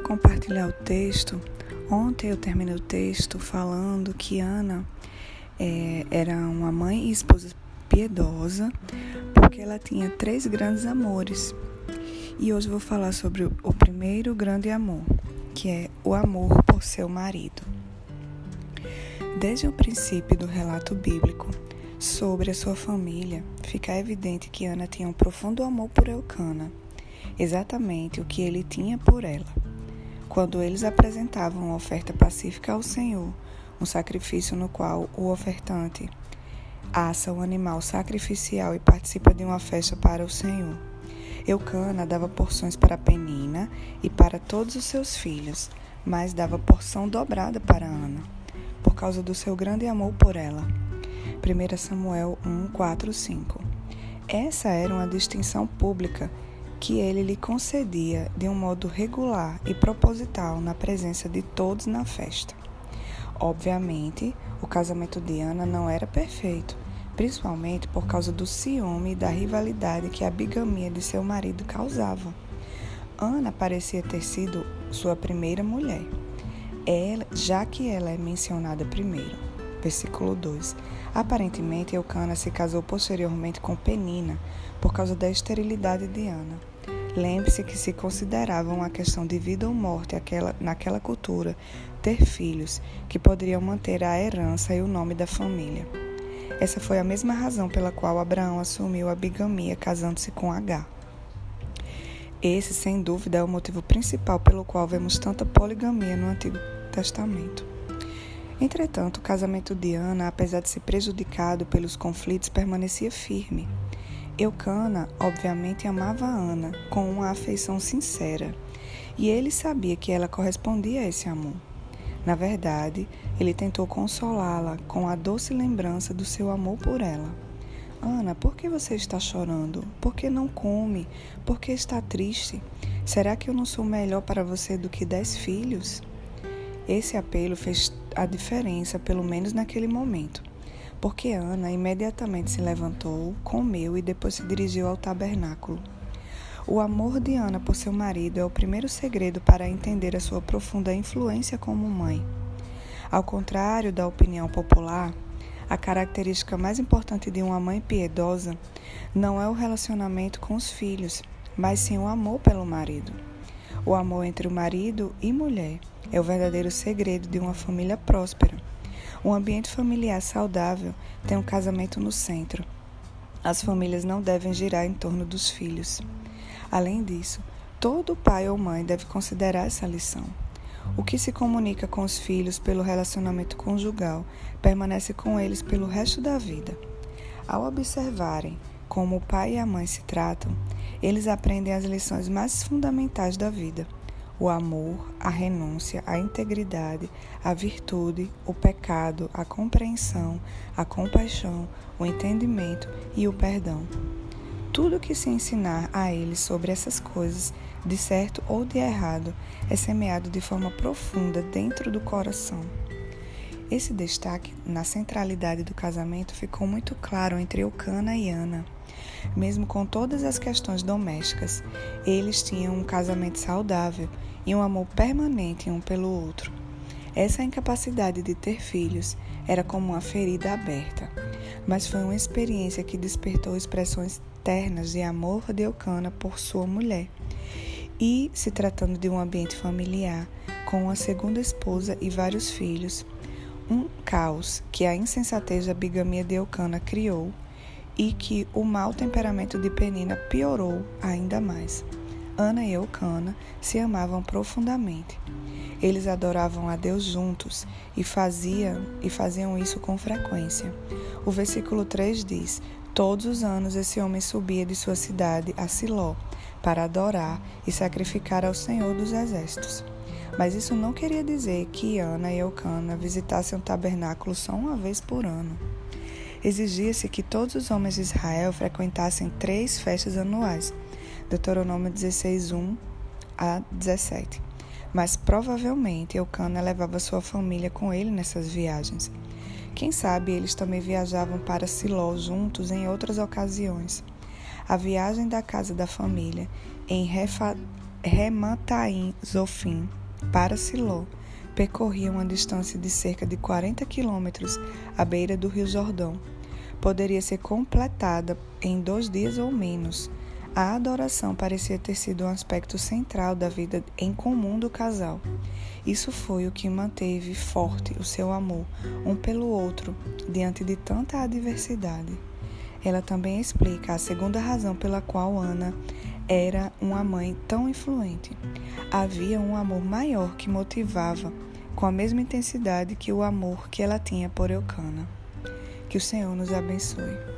compartilhar o texto. Ontem eu terminei o texto falando que Ana é, era uma mãe e esposa piedosa, porque ela tinha três grandes amores. E hoje vou falar sobre o primeiro grande amor, que é o amor por seu marido. Desde o princípio do relato bíblico sobre a sua família, fica evidente que Ana tinha um profundo amor por Eucana, exatamente o que ele tinha por ela. Quando eles apresentavam uma oferta pacífica ao Senhor, um sacrifício no qual o ofertante assa o um animal sacrificial e participa de uma festa para o Senhor. Eucana dava porções para Penina e para todos os seus filhos, mas dava porção dobrada para Ana, por causa do seu grande amor por ela. 1 Samuel 1, 4, 5. Essa era uma distinção pública que ele lhe concedia de um modo regular e proposital na presença de todos na festa. Obviamente, o casamento de Ana não era perfeito, principalmente por causa do ciúme e da rivalidade que a bigamia de seu marido causava. Ana parecia ter sido sua primeira mulher, ela, já que ela é mencionada primeiro. Versículo 2. Aparentemente, Eucana se casou posteriormente com Penina por causa da esterilidade de Ana. Lembre-se que se considerava uma questão de vida ou morte aquela, naquela cultura ter filhos que poderiam manter a herança e o nome da família. Essa foi a mesma razão pela qual Abraão assumiu a bigamia casando-se com H. Esse, sem dúvida, é o motivo principal pelo qual vemos tanta poligamia no Antigo Testamento. Entretanto, o casamento de Ana, apesar de ser prejudicado pelos conflitos, permanecia firme. Eucana, obviamente, amava Ana com uma afeição sincera, e ele sabia que ela correspondia a esse amor. Na verdade, ele tentou consolá-la com a doce lembrança do seu amor por ela. Ana, por que você está chorando? Por que não come? Por que está triste? Será que eu não sou melhor para você do que dez filhos? Esse apelo fez a diferença, pelo menos naquele momento porque Ana imediatamente se levantou, comeu e depois se dirigiu ao tabernáculo. O amor de Ana por seu marido é o primeiro segredo para entender a sua profunda influência como mãe. Ao contrário da opinião popular, a característica mais importante de uma mãe piedosa não é o relacionamento com os filhos, mas sim o amor pelo marido. O amor entre o marido e mulher é o verdadeiro segredo de uma família próspera. Um ambiente familiar saudável tem um casamento no centro. As famílias não devem girar em torno dos filhos. Além disso, todo pai ou mãe deve considerar essa lição. O que se comunica com os filhos pelo relacionamento conjugal permanece com eles pelo resto da vida. Ao observarem como o pai e a mãe se tratam, eles aprendem as lições mais fundamentais da vida o amor, a renúncia, a integridade, a virtude, o pecado, a compreensão, a compaixão, o entendimento e o perdão. Tudo que se ensinar a eles sobre essas coisas, de certo ou de errado, é semeado de forma profunda dentro do coração. Esse destaque na centralidade do casamento ficou muito claro entre Eucana e Ana. Mesmo com todas as questões domésticas, eles tinham um casamento saudável e um amor permanente um pelo outro. Essa incapacidade de ter filhos era como uma ferida aberta, mas foi uma experiência que despertou expressões ternas de amor de Eucana por sua mulher. E, se tratando de um ambiente familiar, com uma segunda esposa e vários filhos, um caos que a insensatez da bigamia de Eucana criou e que o mau temperamento de Penina piorou ainda mais. Ana e Eucana se amavam profundamente. Eles adoravam a Deus juntos e faziam, e faziam isso com frequência. O versículo 3 diz: Todos os anos esse homem subia de sua cidade a Siló para adorar e sacrificar ao Senhor dos Exércitos. Mas isso não queria dizer que Ana e Eucana visitassem o tabernáculo só uma vez por ano. Exigia-se que todos os homens de Israel frequentassem três festas anuais, Deuteronômio 16, 1 a 17. Mas provavelmente Eucana levava sua família com ele nessas viagens. Quem sabe eles também viajavam para Siló juntos em outras ocasiões. A viagem da casa da família em Refa, Remataim Zofim para Siló percorria uma distância de cerca de 40 quilômetros à beira do Rio Jordão. Poderia ser completada em dois dias ou menos. A adoração parecia ter sido um aspecto central da vida em comum do casal. Isso foi o que manteve forte o seu amor um pelo outro diante de tanta adversidade. Ela também explica a segunda razão pela qual Ana era uma mãe tão influente. Havia um amor maior que motivava com a mesma intensidade que o amor que ela tinha por Eucana. Que o Senhor nos abençoe.